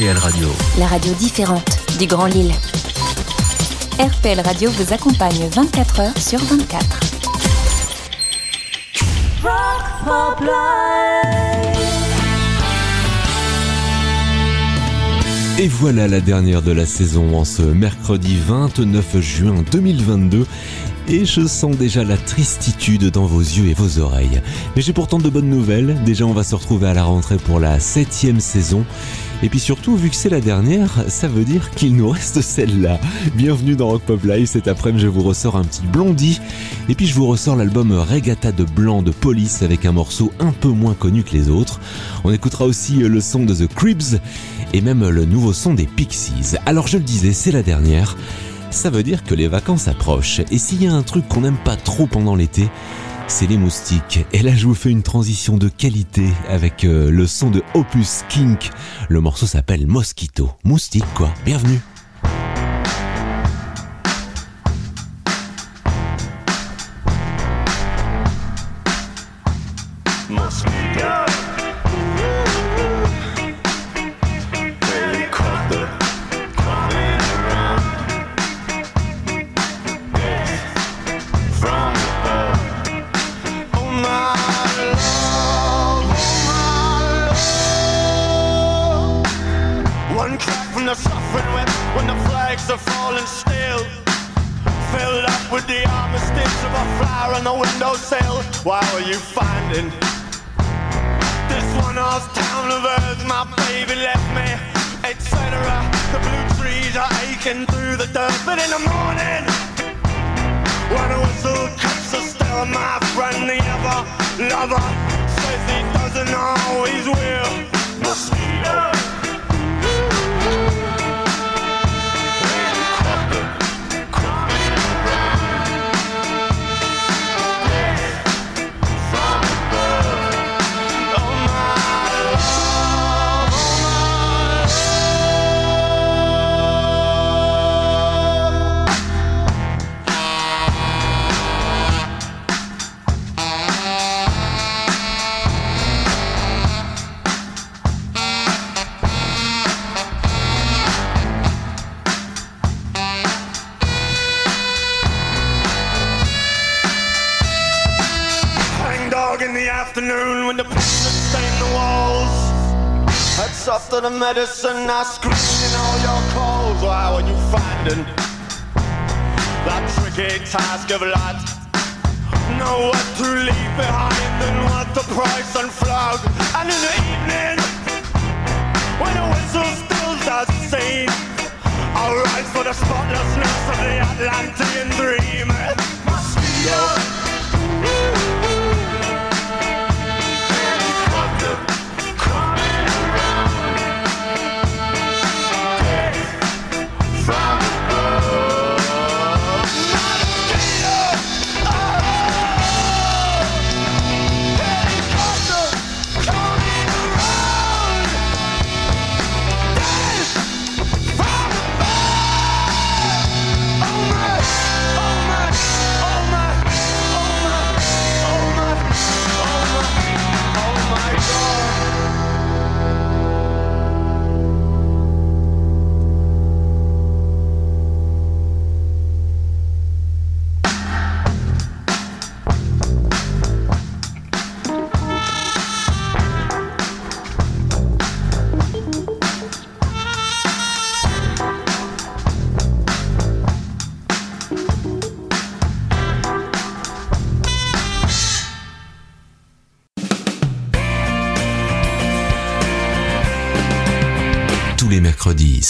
RPL Radio. La radio différente du Grand Lille. RPL Radio vous accompagne 24 heures sur 24. Et voilà la dernière de la saison en ce mercredi 29 juin 2022 et je sens déjà la tristitude dans vos yeux et vos oreilles. Mais j'ai pourtant de bonnes nouvelles. Déjà, on va se retrouver à la rentrée pour la septième saison. Et puis surtout, vu que c'est la dernière, ça veut dire qu'il nous reste celle-là. Bienvenue dans Rock Pop Live. Cet après-midi, je vous ressors un petit blondie. Et puis je vous ressors l'album Regatta de Blanc de Police avec un morceau un peu moins connu que les autres. On écoutera aussi le son de The Cribs et même le nouveau son des Pixies. Alors je le disais, c'est la dernière ça veut dire que les vacances approchent. Et s'il y a un truc qu'on n'aime pas trop pendant l'été, c'est les moustiques. Et là, je vous fais une transition de qualité avec euh, le son de Opus Kink. Le morceau s'appelle Mosquito. Moustique, quoi. Bienvenue. cover the medicine I scream in all your calls. Why are you finding? That tricky task of life. Know what to leave behind and what to price and flog And in the evening When the whistle stills the scene I'll rise for the spotlessness of the Atlantean dream. Mosquito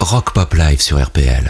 Rock Pop Live sur RPL.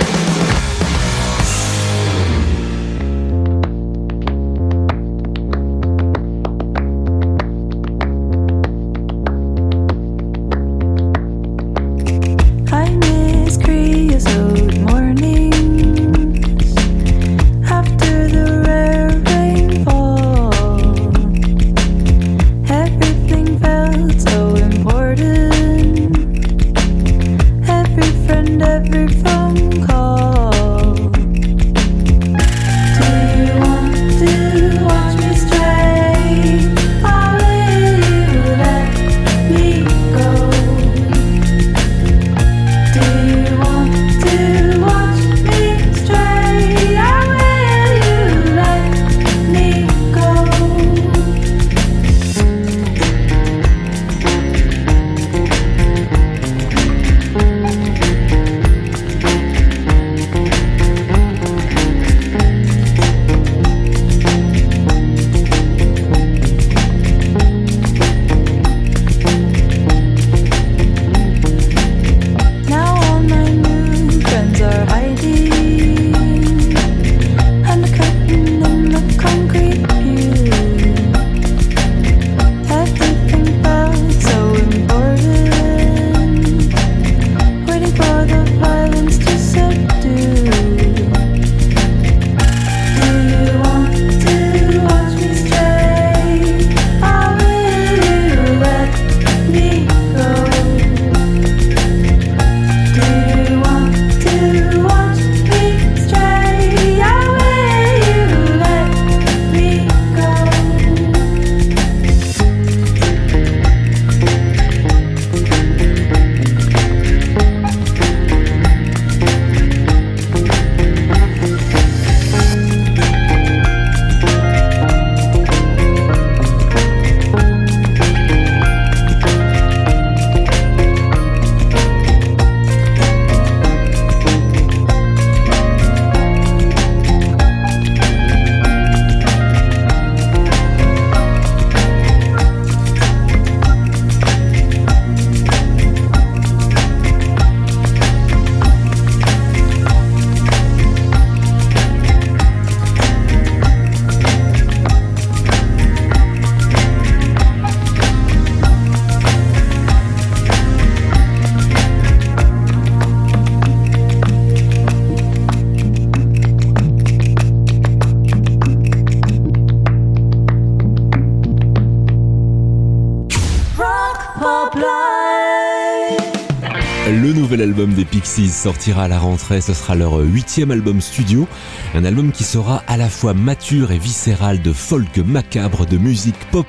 Pixies sortira à la rentrée, ce sera leur huitième album studio, un album qui sera à la fois mature et viscéral de folk macabre, de musique pop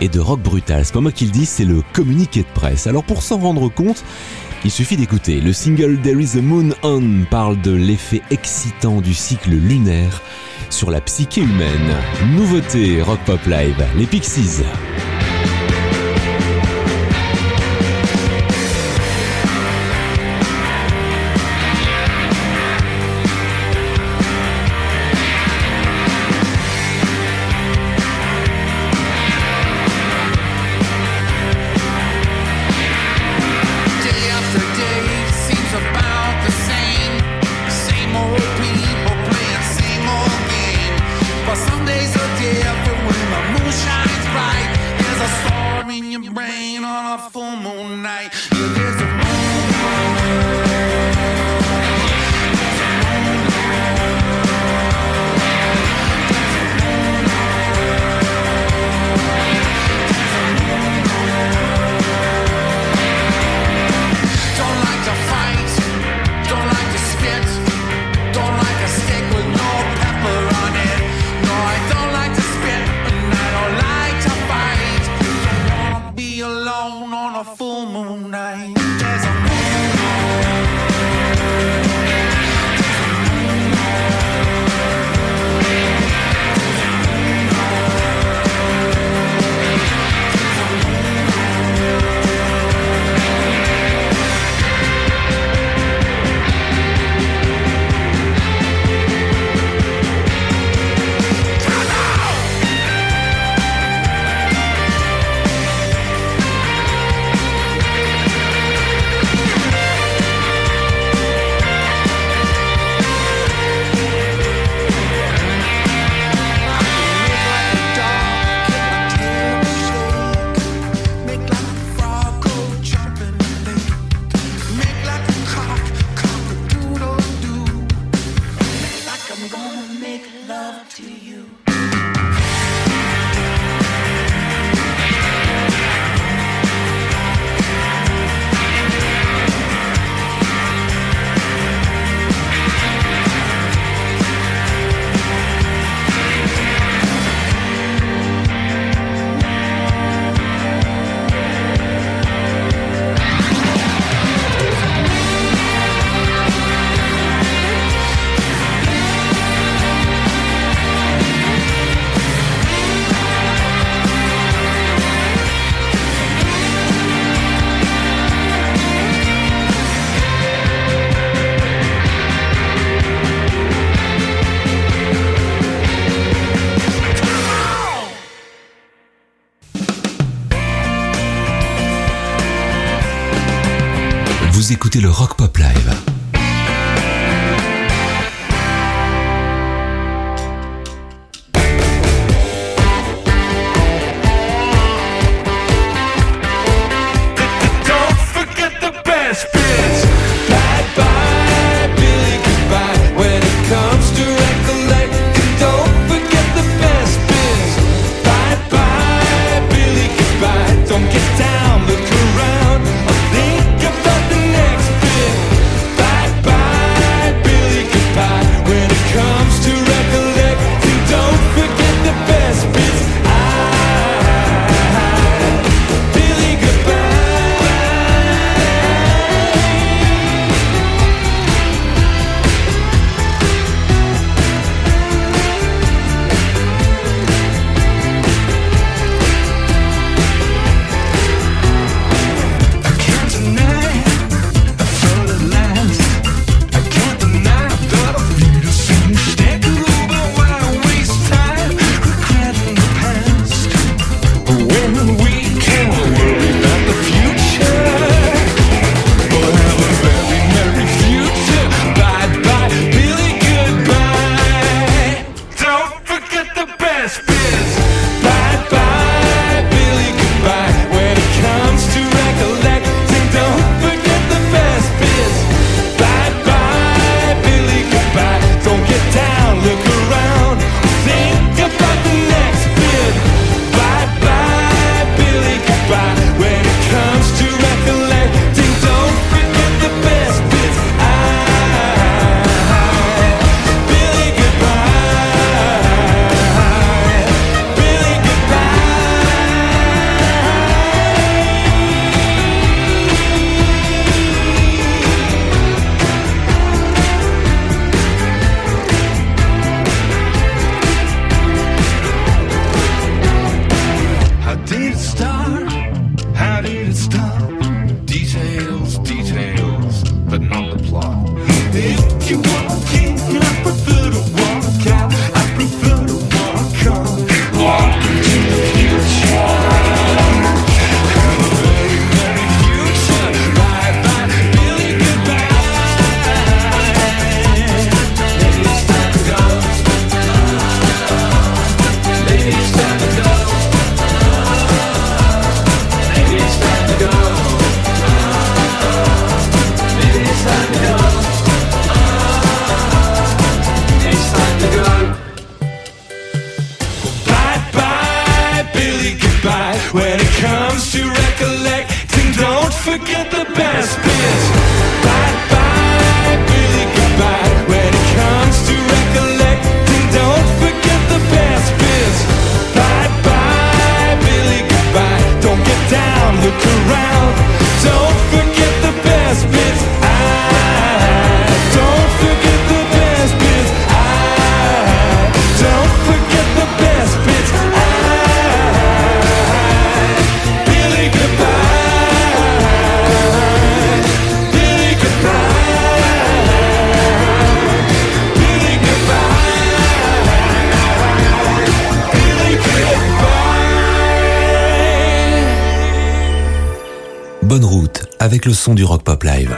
et de rock brutal. C'est pas moi qui le dis, c'est le communiqué de presse. Alors pour s'en rendre compte, il suffit d'écouter. Le single There is a Moon On parle de l'effet excitant du cycle lunaire sur la psyché humaine. Nouveauté Rock Pop Live, les Pixies. look around. Don't forget. avec le son du Rock Pop Live.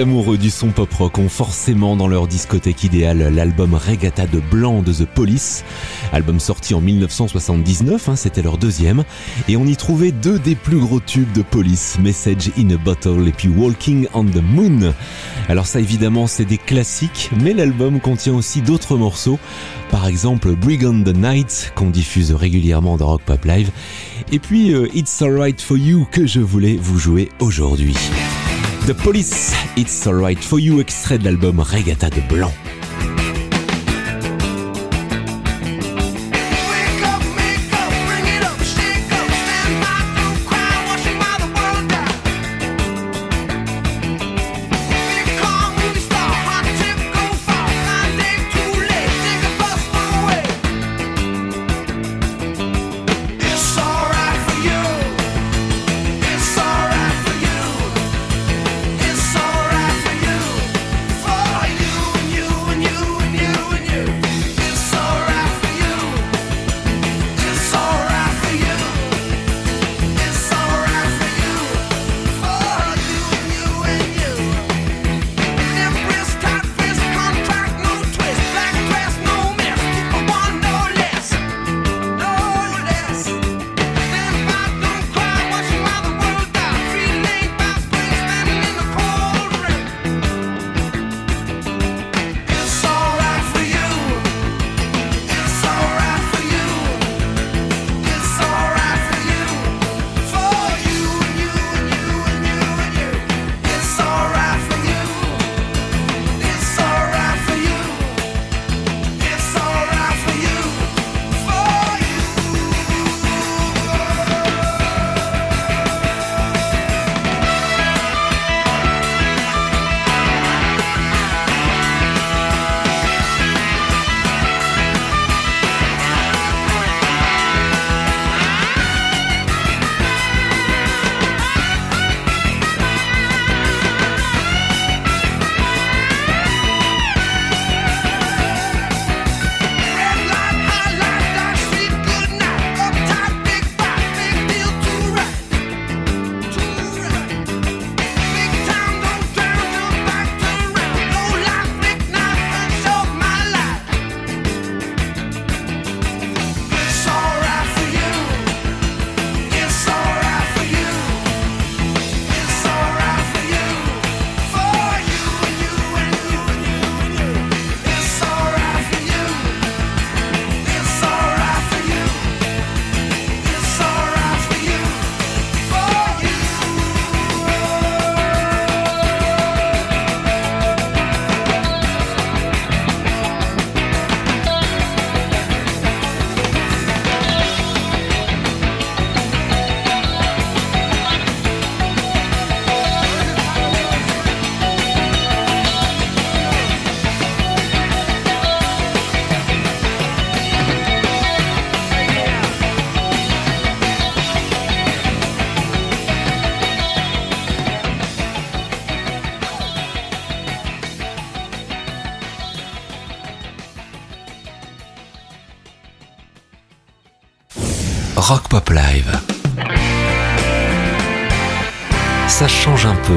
amoureux du son pop rock ont forcément dans leur discothèque idéale l'album Regatta de Blanc de The Police, album sorti en 1979, hein, c'était leur deuxième, et on y trouvait deux des plus gros tubes de Police, Message in a Bottle et puis Walking on the Moon. Alors ça évidemment c'est des classiques, mais l'album contient aussi d'autres morceaux, par exemple Brigand the Night qu'on diffuse régulièrement dans Rock Pop Live, et puis euh, It's Alright for You que je voulais vous jouer aujourd'hui. The Police, It's Alright For You, extrait de l'album Regatta de Blanc.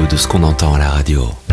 De ce qu'on entend à la radio.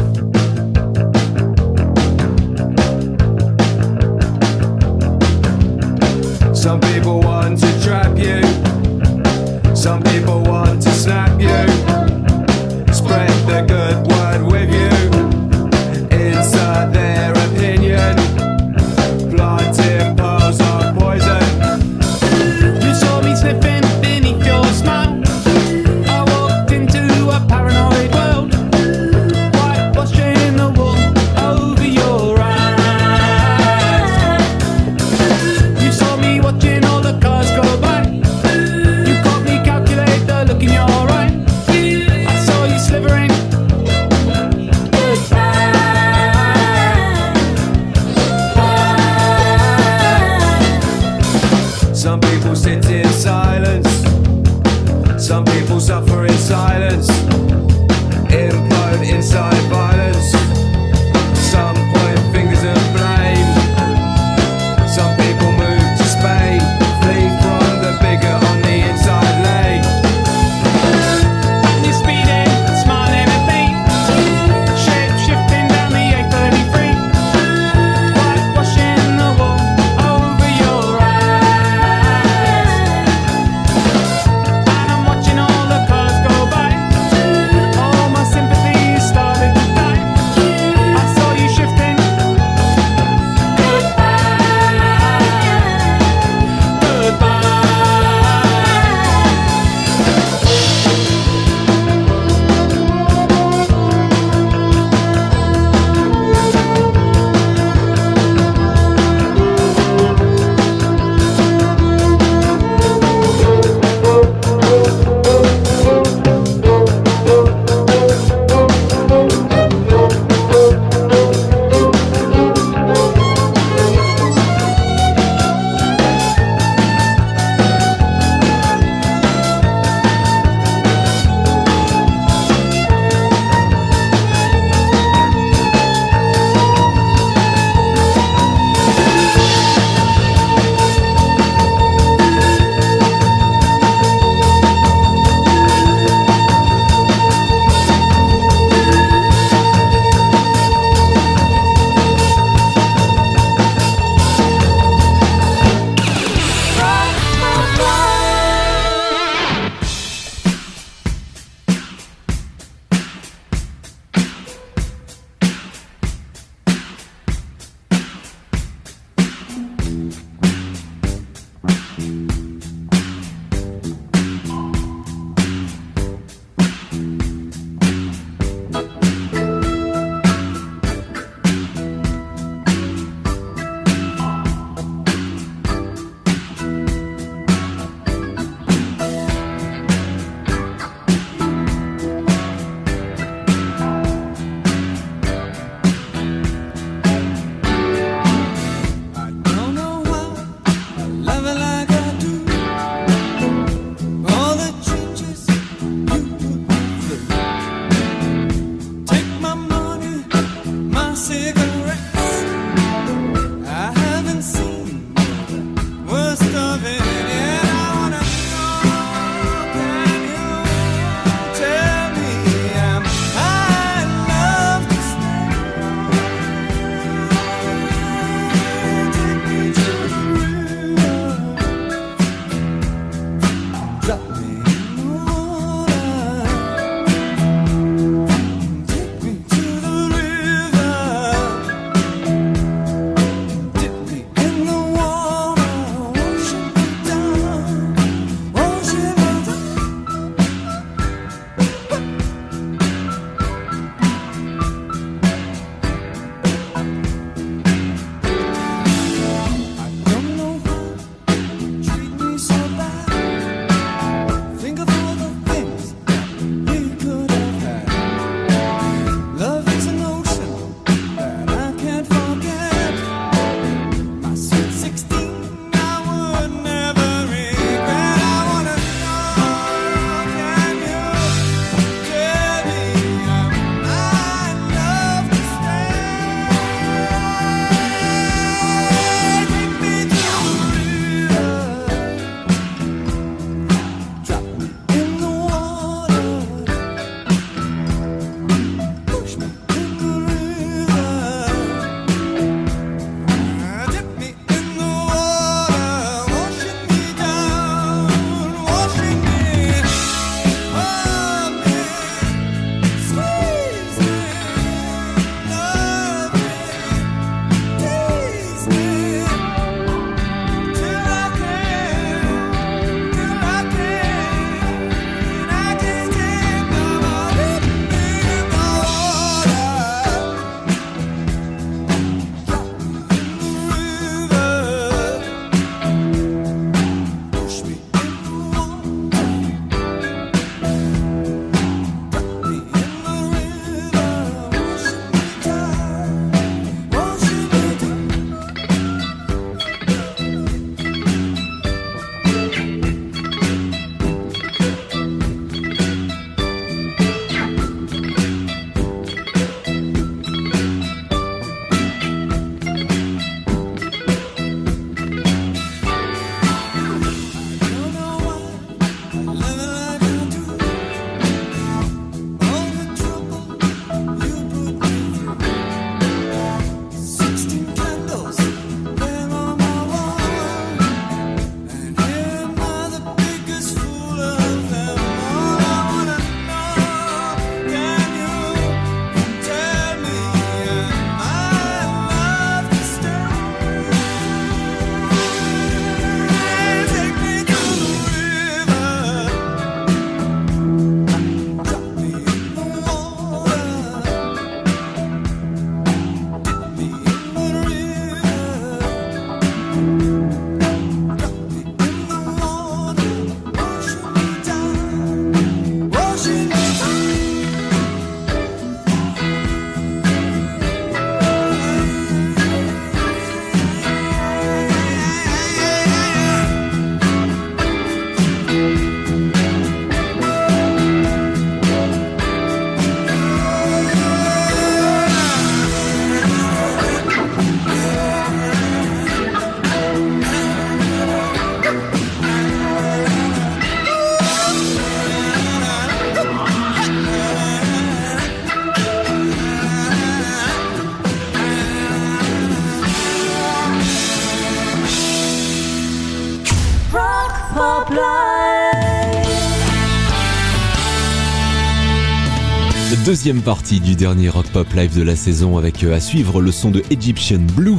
Deuxième partie du dernier Rock Pop Live de la saison avec euh, à suivre le son de Egyptian Blue,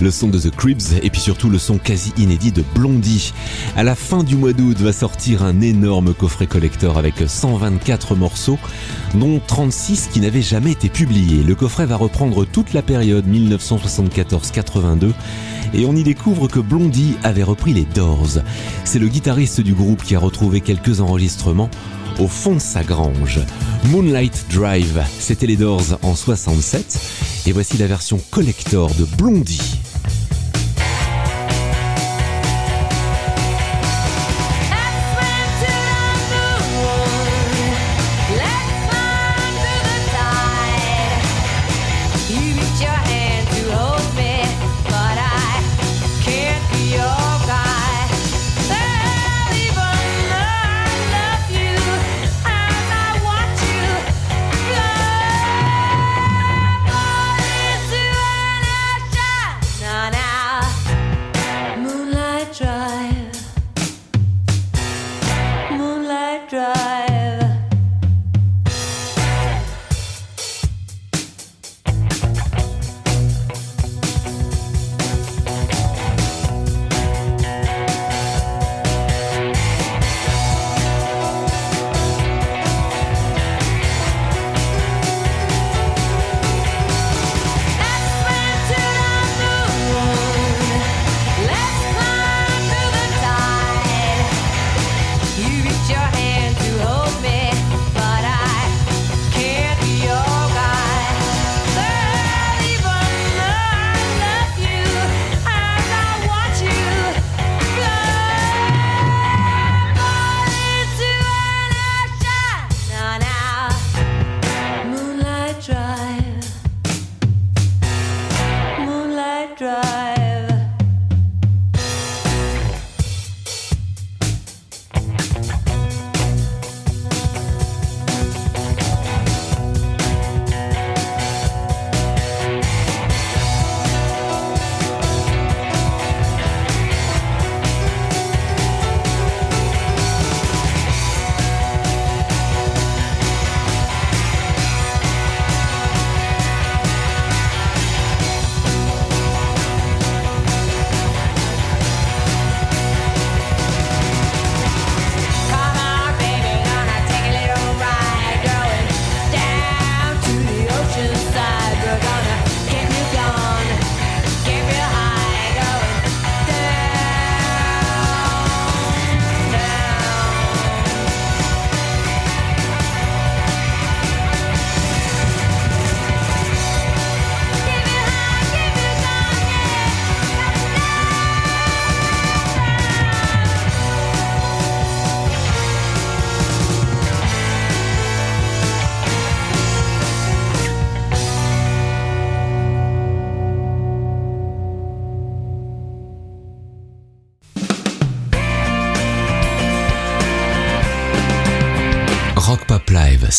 le son de The Cribs et puis surtout le son quasi inédit de Blondie. À la fin du mois d'août va sortir un énorme coffret collector avec 124 morceaux dont 36 qui n'avaient jamais été publiés. Le coffret va reprendre toute la période 1974-82 et on y découvre que Blondie avait repris les Doors. C'est le guitariste du groupe qui a retrouvé quelques enregistrements au fond de sa grange. Moonlight Drive, c'était les Doors en 67 et voici la version collector de Blondie.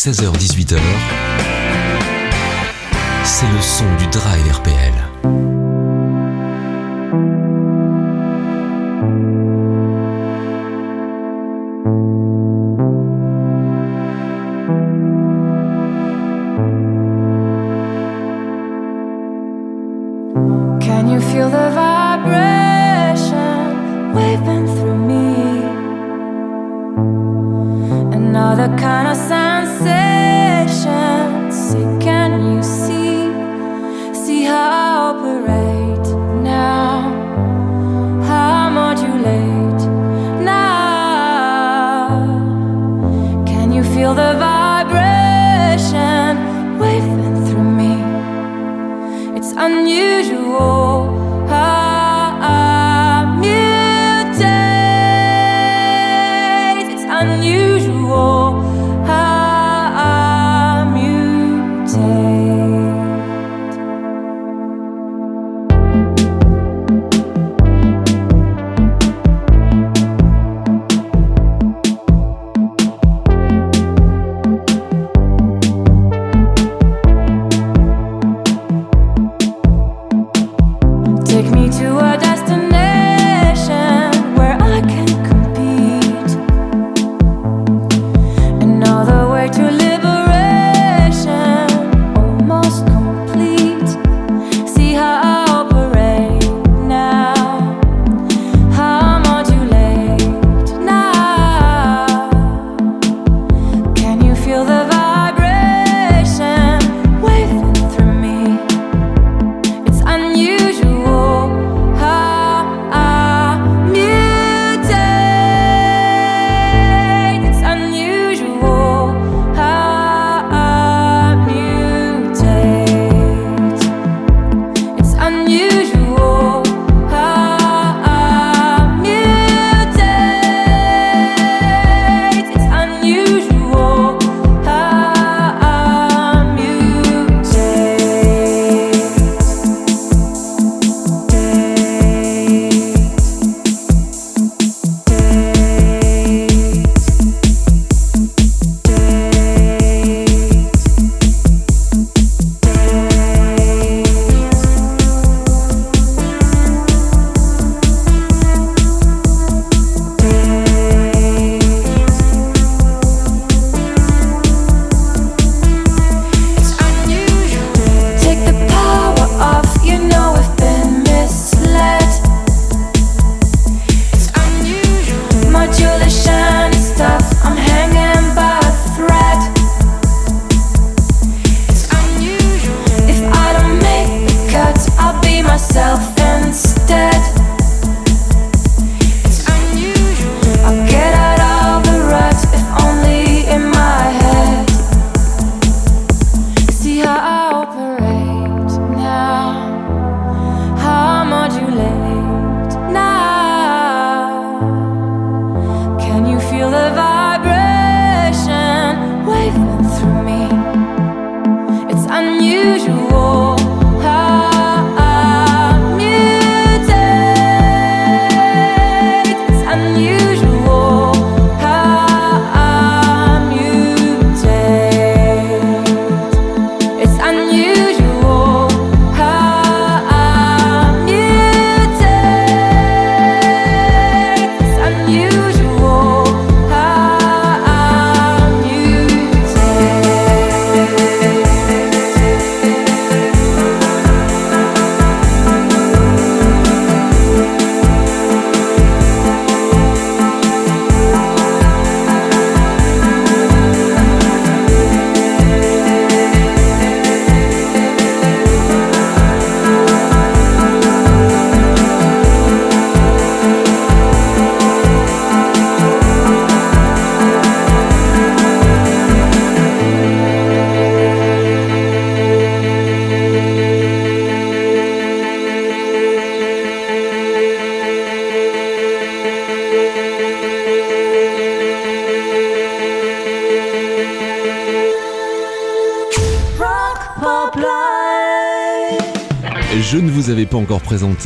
16h-18h. C'est le son du Drive RPL.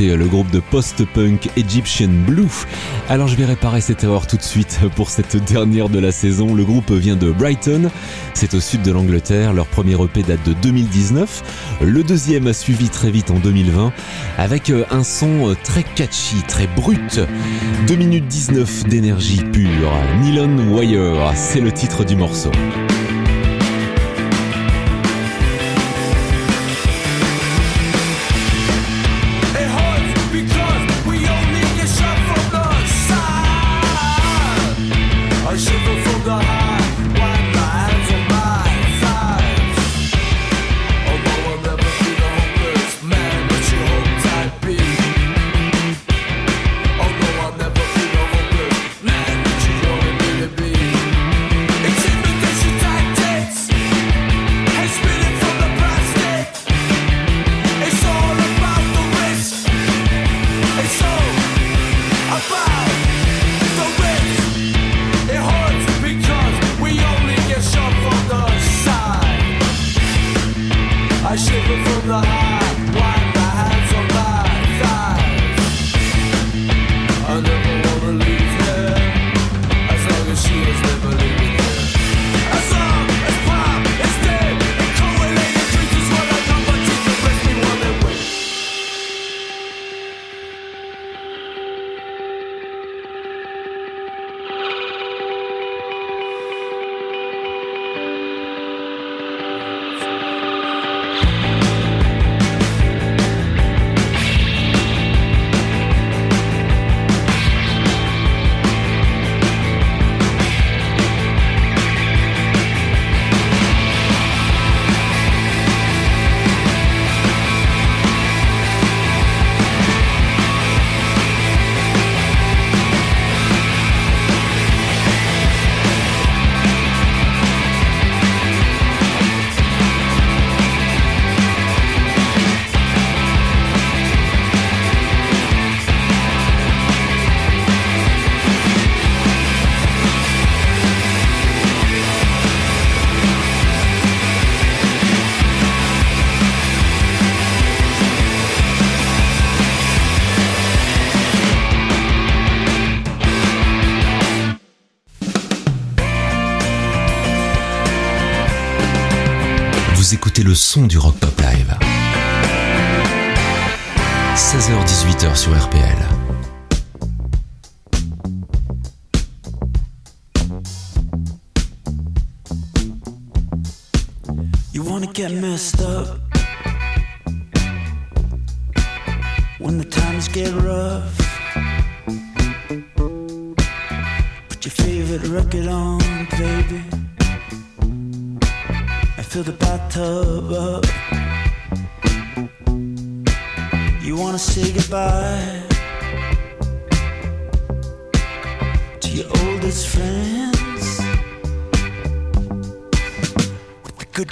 Euh, le groupe de post-punk Egyptian Blue. Alors je vais réparer cette erreur tout de suite pour cette dernière de la saison. Le groupe vient de Brighton, c'est au sud de l'Angleterre. Leur premier EP date de 2019. Le deuxième a suivi très vite en 2020 avec euh, un son euh, très catchy, très brut. 2 minutes 19 d'énergie pure. Nylon Wire, c'est le titre du morceau.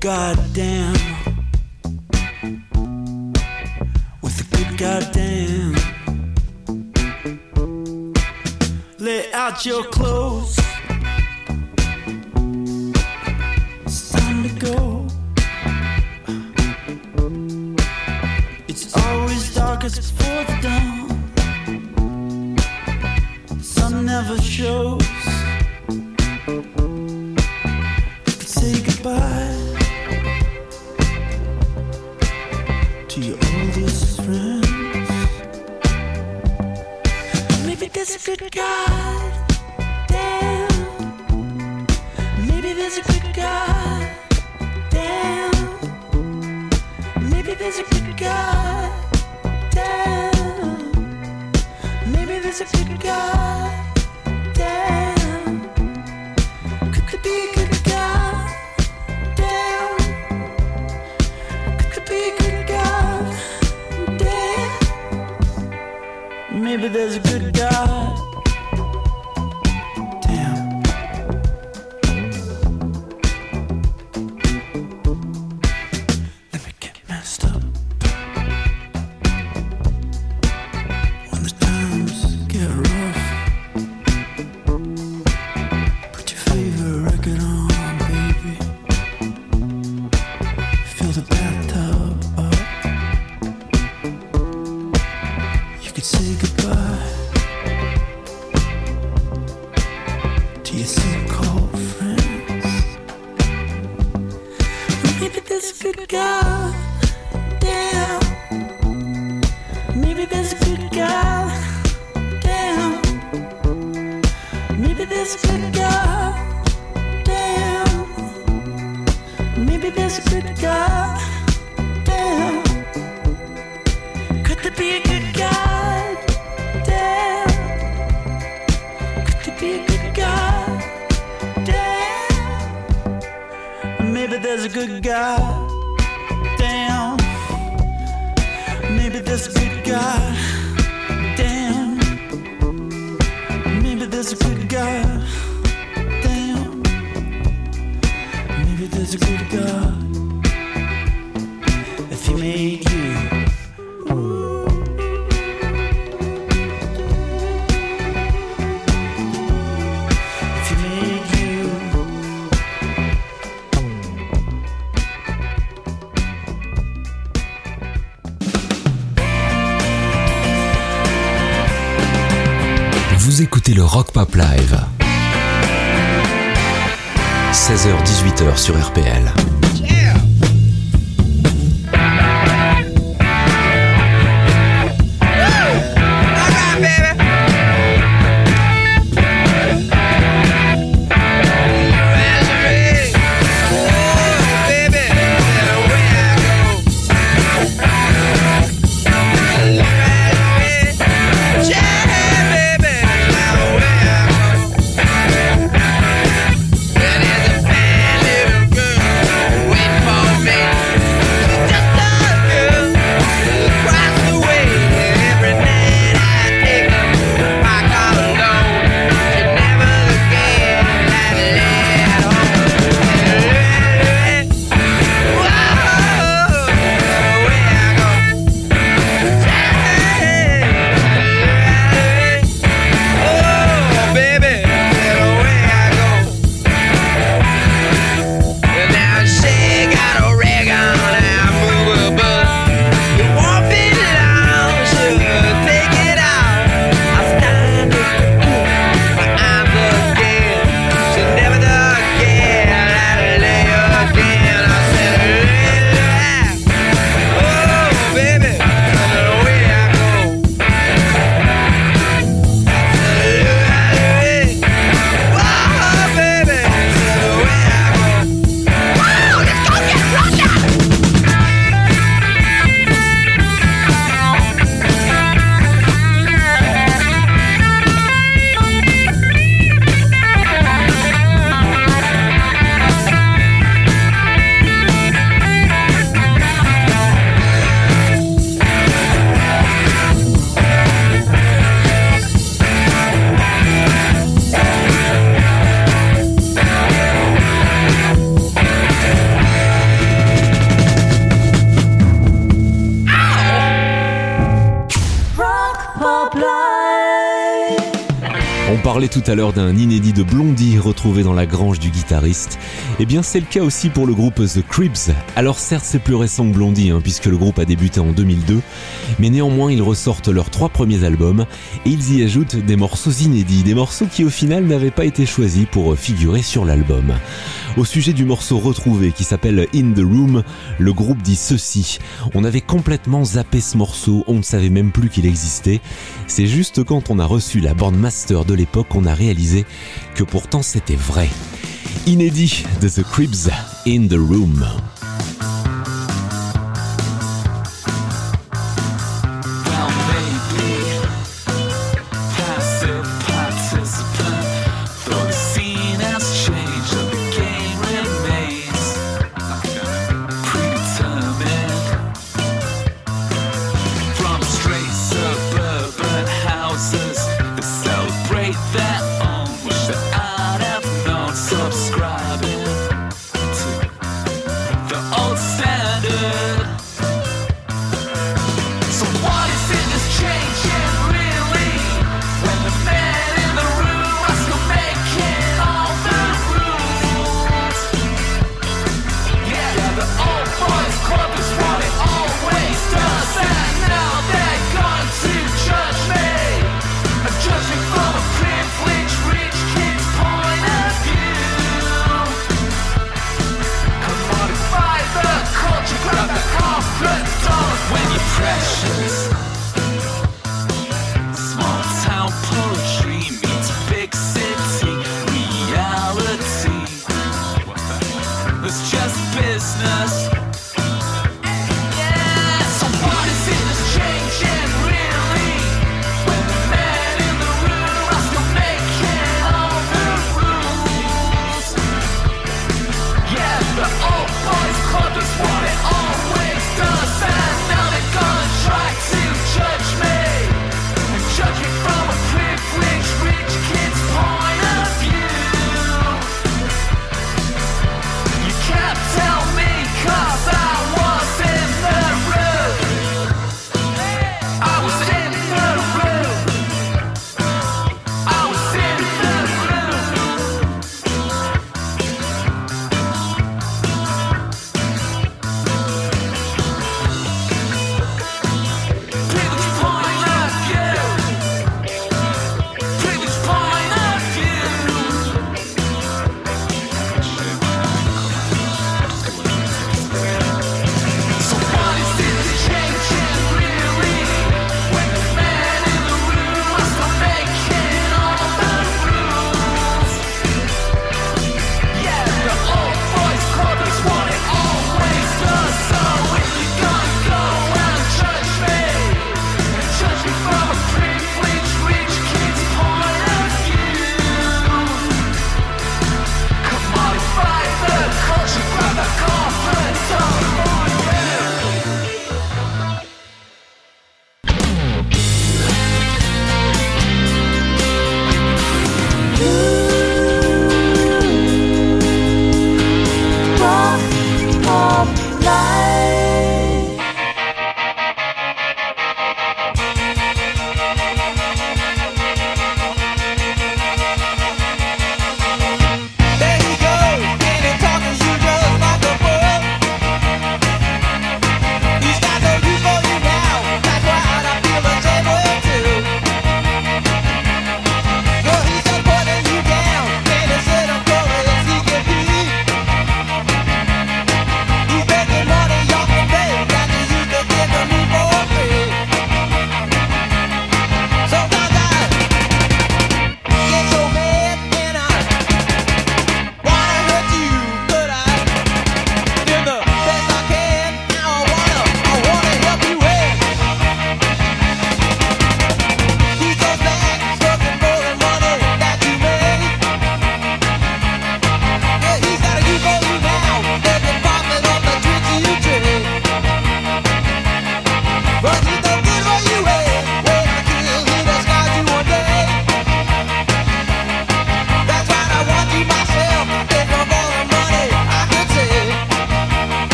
good goddamn. With a good goddamn. Lay out your clothes. Maybe there's a good God. Damn. Maybe there's a good God. Damn. Maybe there's a good God. Damn. Maybe there's a good God. Damn. Could there be a good God? There's a good God. Damn. Maybe there's a good God. Damn. Maybe there's a good God. Damn. Maybe there's a good God. If he made 16h-18h sur RPL. À l'heure d'un inédit de Blondie retrouvé dans la grange du guitariste. Eh bien, c'est le cas aussi pour le groupe The Cribs. Alors certes, c'est plus récent que Blondie, hein, puisque le groupe a débuté en 2002, mais néanmoins, ils ressortent leurs trois premiers albums et ils y ajoutent des morceaux inédits, des morceaux qui au final n'avaient pas été choisis pour figurer sur l'album. Au sujet du morceau retrouvé qui s'appelle In the Room, le groupe dit ceci. On avait complètement zappé ce morceau, on ne savait même plus qu'il existait. C'est juste quand on a reçu la Bandmaster de l'époque qu'on a réalisé que pourtant c'était vrai. Inédit de The Cribs, In the Room.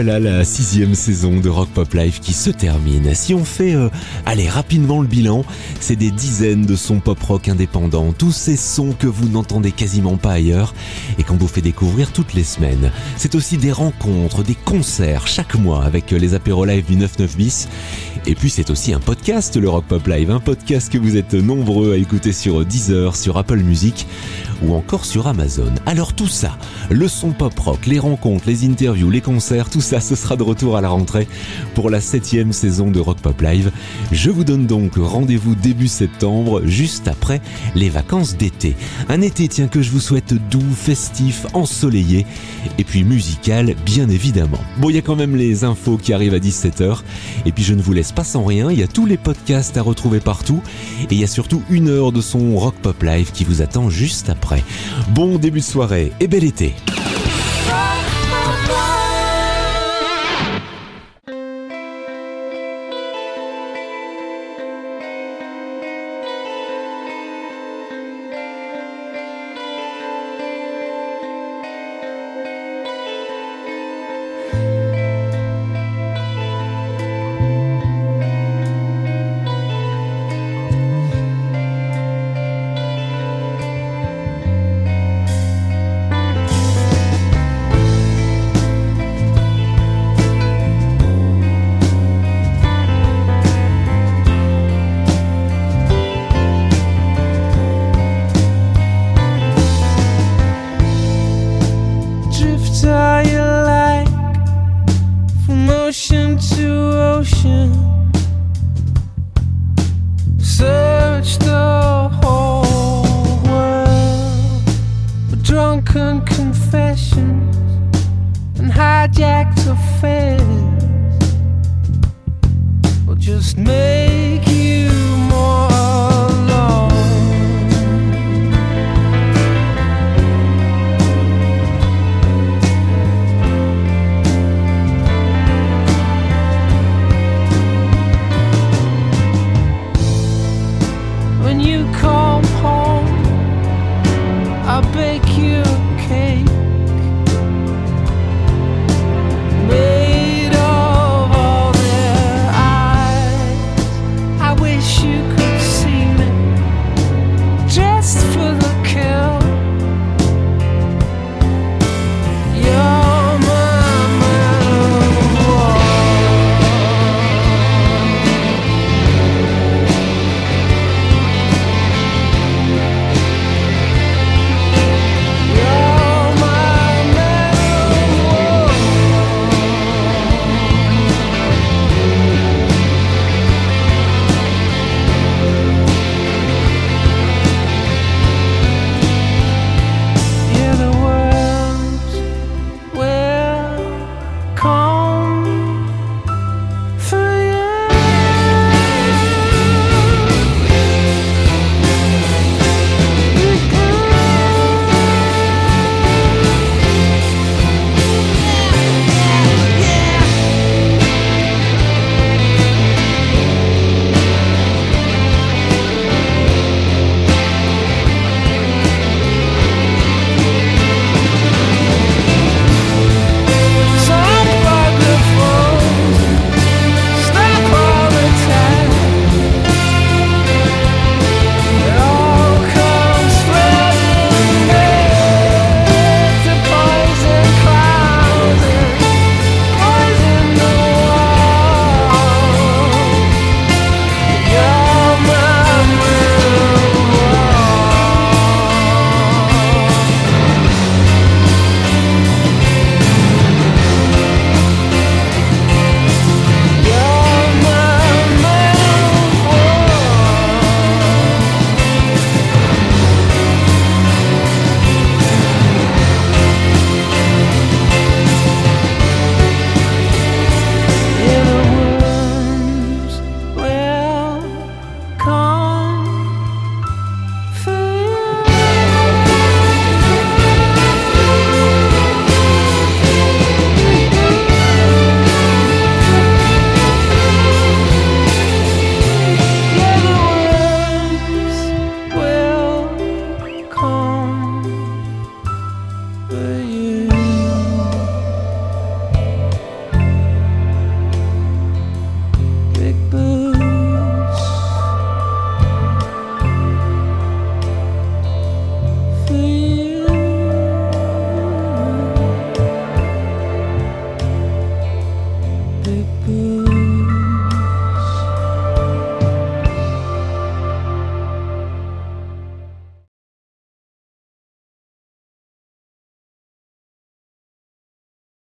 Voilà la sixième saison de Rock Pop Live qui se termine. Si on fait, euh, allez, rapidement le bilan, c'est des dizaines de sons pop rock indépendants, tous ces sons que vous n'entendez quasiment pas ailleurs et qu'on vous fait découvrir toutes les semaines. C'est aussi des rencontres, des concerts chaque mois avec les apéros live du 99 bis. Et puis c'est aussi un podcast, le Rock Pop Live, un podcast que vous êtes nombreux à écouter sur Deezer, sur Apple Music ou encore sur Amazon. Alors tout ça, le son pop rock, les rencontres, les interviews, les concerts, tout ça, ce sera de retour à la rentrée pour la septième saison de Rock Pop Live. Je vous donne donc rendez-vous début septembre, juste après les vacances d'été. Un été, tiens, que je vous souhaite doux, festif, ensoleillé et puis musical, bien évidemment. Bon, il y a quand même les infos qui arrivent à 17h et puis je ne vous laisse pas sans rien, il y a tous les podcasts à retrouver partout et il y a surtout une heure de son Rock Pop Live qui vous attend juste après. Bon début de soirée et bel été. me